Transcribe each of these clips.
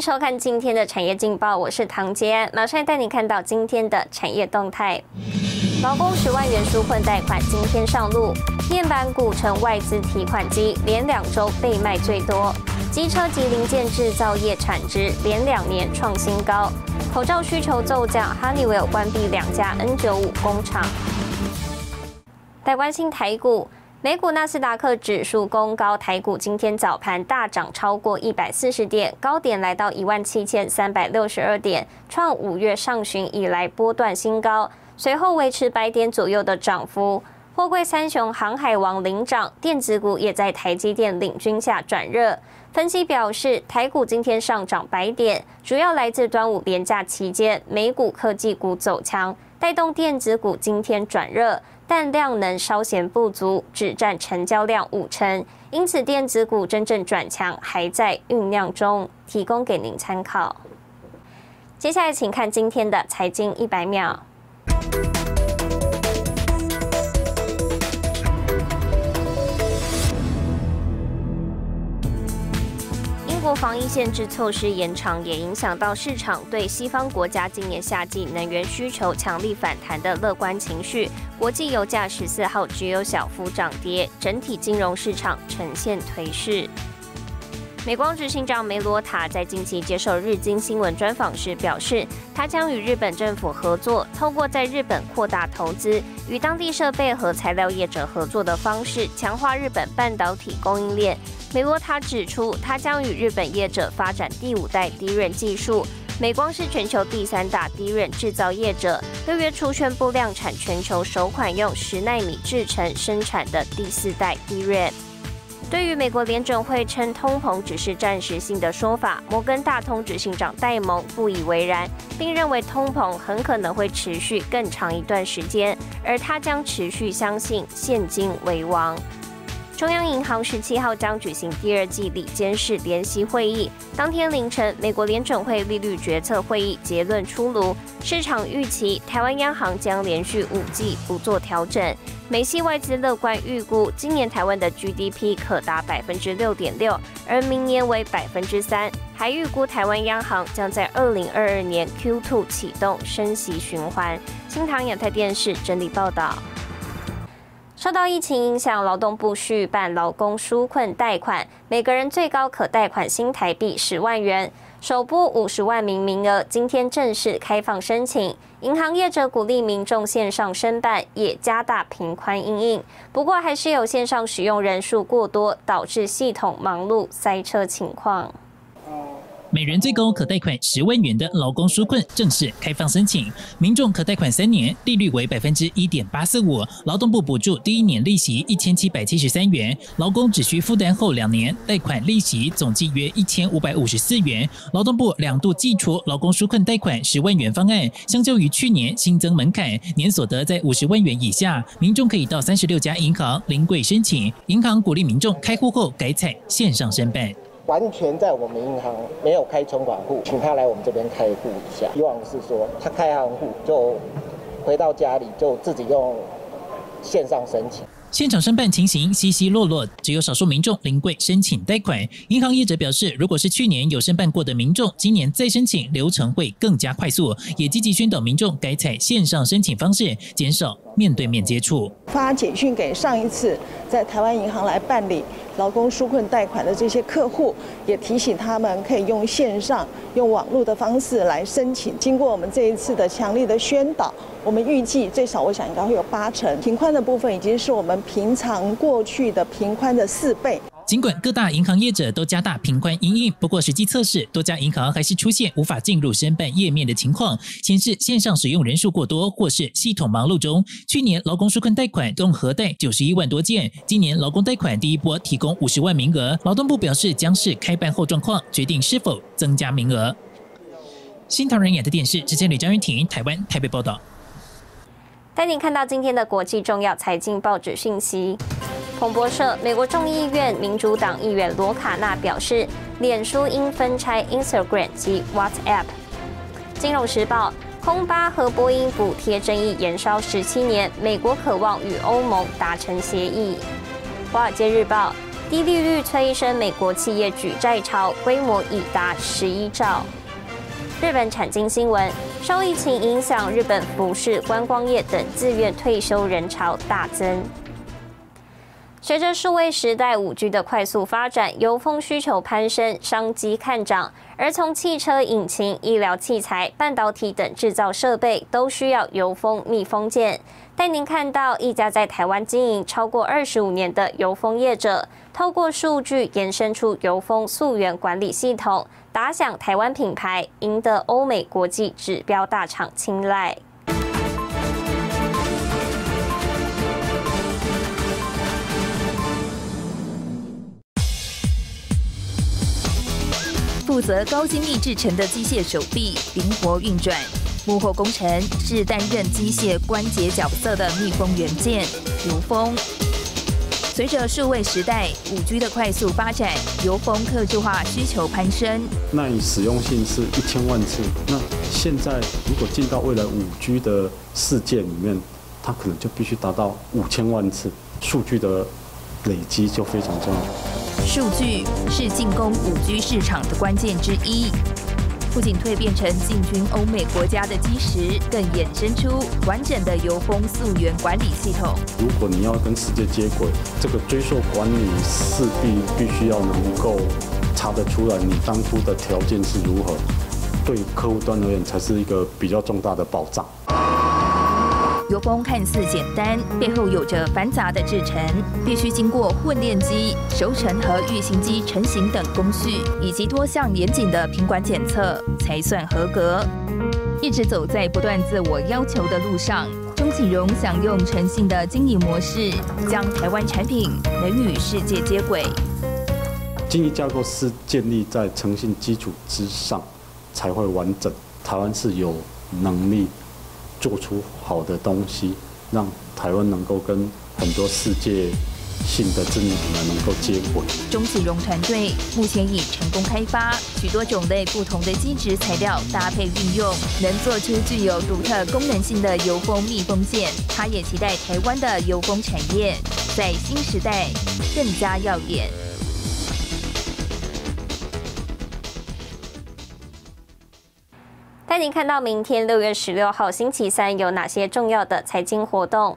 收看今天的产业劲报，我是唐杰安，马上带你看到今天的产业动态。劳工十万元纾困贷款今天上路，面板股成外资提款机，连两周被卖最多。机车及零件制造业产值连两年创新高，口罩需求骤降，Honeywell 关闭两家 N95 工厂。来关心台股。美股纳斯达克指数攻高，台股今天早盘大涨超过一百四十点，高点来到一万七千三百六十二点，创五月上旬以来波段新高。随后维持百点左右的涨幅。货柜三雄航海王领涨，电子股也在台积电领军下转热。分析表示，台股今天上涨百点，主要来自端午连假期间美股科技股走强，带动电子股今天转热。但量能稍显不足，只占成交量五成，因此电子股真正转强还在酝酿中，提供给您参考。接下来，请看今天的财经一百秒。英国防疫限制措施延长，也影响到市场对西方国家今年夏季能源需求强力反弹的乐观情绪。国际油价十四号只有小幅涨跌，整体金融市场呈现颓势。美光执行长梅罗塔在近期接受日经新闻专访时表示，他将与日本政府合作，透过在日本扩大投资，与当地设备和材料业者合作的方式，强化日本半导体供应链。梅罗塔指出，他将与日本业者发展第五代低润技术。美光是全球第三大低润制造业者，六月初宣布量产全球首款用十纳米制程生产的第四代低润。对于美国联准会称通膨只是暂时性的说法，摩根大通执行长戴蒙不以为然，并认为通膨很可能会持续更长一段时间，而他将持续相信现金为王。中央银行十七号将举行第二季里监事联席会议。当天凌晨，美国联准会利率决策会议结论出炉，市场预期台湾央行将连续五季不做调整。美系外资乐观预估，今年台湾的 GDP 可达百分之六点六，而明年为百分之三。还预估台湾央行将在二零二二年 Q2 启动升息循环。新唐亚太电视整理报道。受到疫情影响，劳动部续办劳工纾困贷款，每个人最高可贷款新台币十万元，首拨五十万名名额，今天正式开放申请。银行业者鼓励民众线上申办，也加大平宽应应。不过，还是有线上使用人数过多，导致系统忙碌塞车情况。每人最高可贷款十万元的劳工纾困正式开放申请，民众可贷款三年，利率为百分之一点八四五，劳动部补助第一年利息一千七百七十三元，劳工只需负担后两年贷款利息总计约一千五百五十四元。劳动部两度寄出劳工纾困贷款十万元方案，相较于去年新增门槛，年所得在五十万元以下，民众可以到三十六家银行临柜申请，银行鼓励民众开户后改采线上申办。完全在我们银行没有开存款户，请他来我们这边开户一下。希望是说他开行户就回到家里就自己用线上申请。现场申办情形稀稀落落，只有少数民众临柜申请贷款。银行业者表示，如果是去年有申办过的民众，今年再申请流程会更加快速，也积极宣导民众改采线上申请方式，减少面对面接触。发简讯给上一次在台湾银行来办理劳工纾困贷款的这些客户，也提醒他们可以用线上、用网络的方式来申请。经过我们这一次的强力的宣导。我们预计最少，我想应该会有八成平宽的部分，已经是我们平常过去的平宽的四倍。尽管各大银行业者都加大平宽营运，不过实际测试，多家银行还是出现无法进入申办页面的情况，显示线上使用人数过多，或是系统忙碌中。去年劳工纾困贷款共核贷九十一万多件，今年劳工贷款第一波提供五十万名额，劳动部表示将是开办后状况决定是否增加名额。新唐人亚的电视，之前李张云婷，台湾台北报道。带您看到今天的国际重要财经报纸讯息。彭博社：美国众议院民主党议员罗卡纳表示，脸书应分拆 Instagram 及 WhatsApp。金融时报：空巴和波音补贴争议延烧十七年，美国渴望与欧盟达成协议。华尔街日报：低利率催生美国企业举债潮，规模已达十一兆。日本产经新闻：受疫情影响，日本服饰、观光业等自愿退休人潮大增。随着数位时代五 G 的快速发展，油封需求攀升，商机看涨。而从汽车引擎、医疗器材、半导体等制造设备，都需要油封密封件。带您看到一家在台湾经营超过二十五年的油封业者，透过数据延伸出油封溯源管理系统，打响台湾品牌，赢得欧美国际指标大厂青睐。负责高精密制成的机械手臂灵活运转，幕后工程是担任机械关节角色的密封元件油封。随着数位时代五 G 的快速发展，油封客制化需求攀升。那你使用性是一千万次，那现在如果进到未来五 G 的世界里面，它可能就必须达到五千万次，数据的累积就非常重要。数据是进攻五 G 市场的关键之一，不仅蜕变成进军欧美国家的基石，更衍生出完整的油封溯源管理系统。如果你要跟世界接轨，这个追溯管理势必必须要能够查得出来，你当初的条件是如何，对客户端而言才是一个比较重大的保障。油封看似简单，背后有着繁杂的制程，必须经过混炼机、熟成和预型机成型等工序，以及多项严谨的品管检测，才算合格。一直走在不断自我要求的路上，钟启荣想用诚信的经营模式，将台湾产品能与世界接轨。经营架构是建立在诚信基础之上，才会完整。台湾是有能力。做出好的东西，让台湾能够跟很多世界性的知名品牌能够接轨。钟启荣团队目前已成功开发许多种类不同的基质材料搭配运用，能做出具有独特功能性的油封密封件。他也期待台湾的油封产业在新时代更加耀眼。带您看到明天六月十六号星期三有哪些重要的财经活动。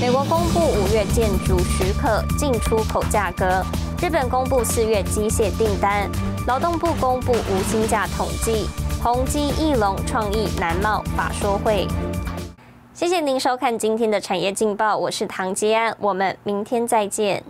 美国公布五月建筑许可进出口价格。日本公布四月机械订单。劳动部公布无薪假统计。宏基、翼龙、创意、南茂法说会。谢谢您收看今天的产业劲报，我是唐吉安，我们明天再见。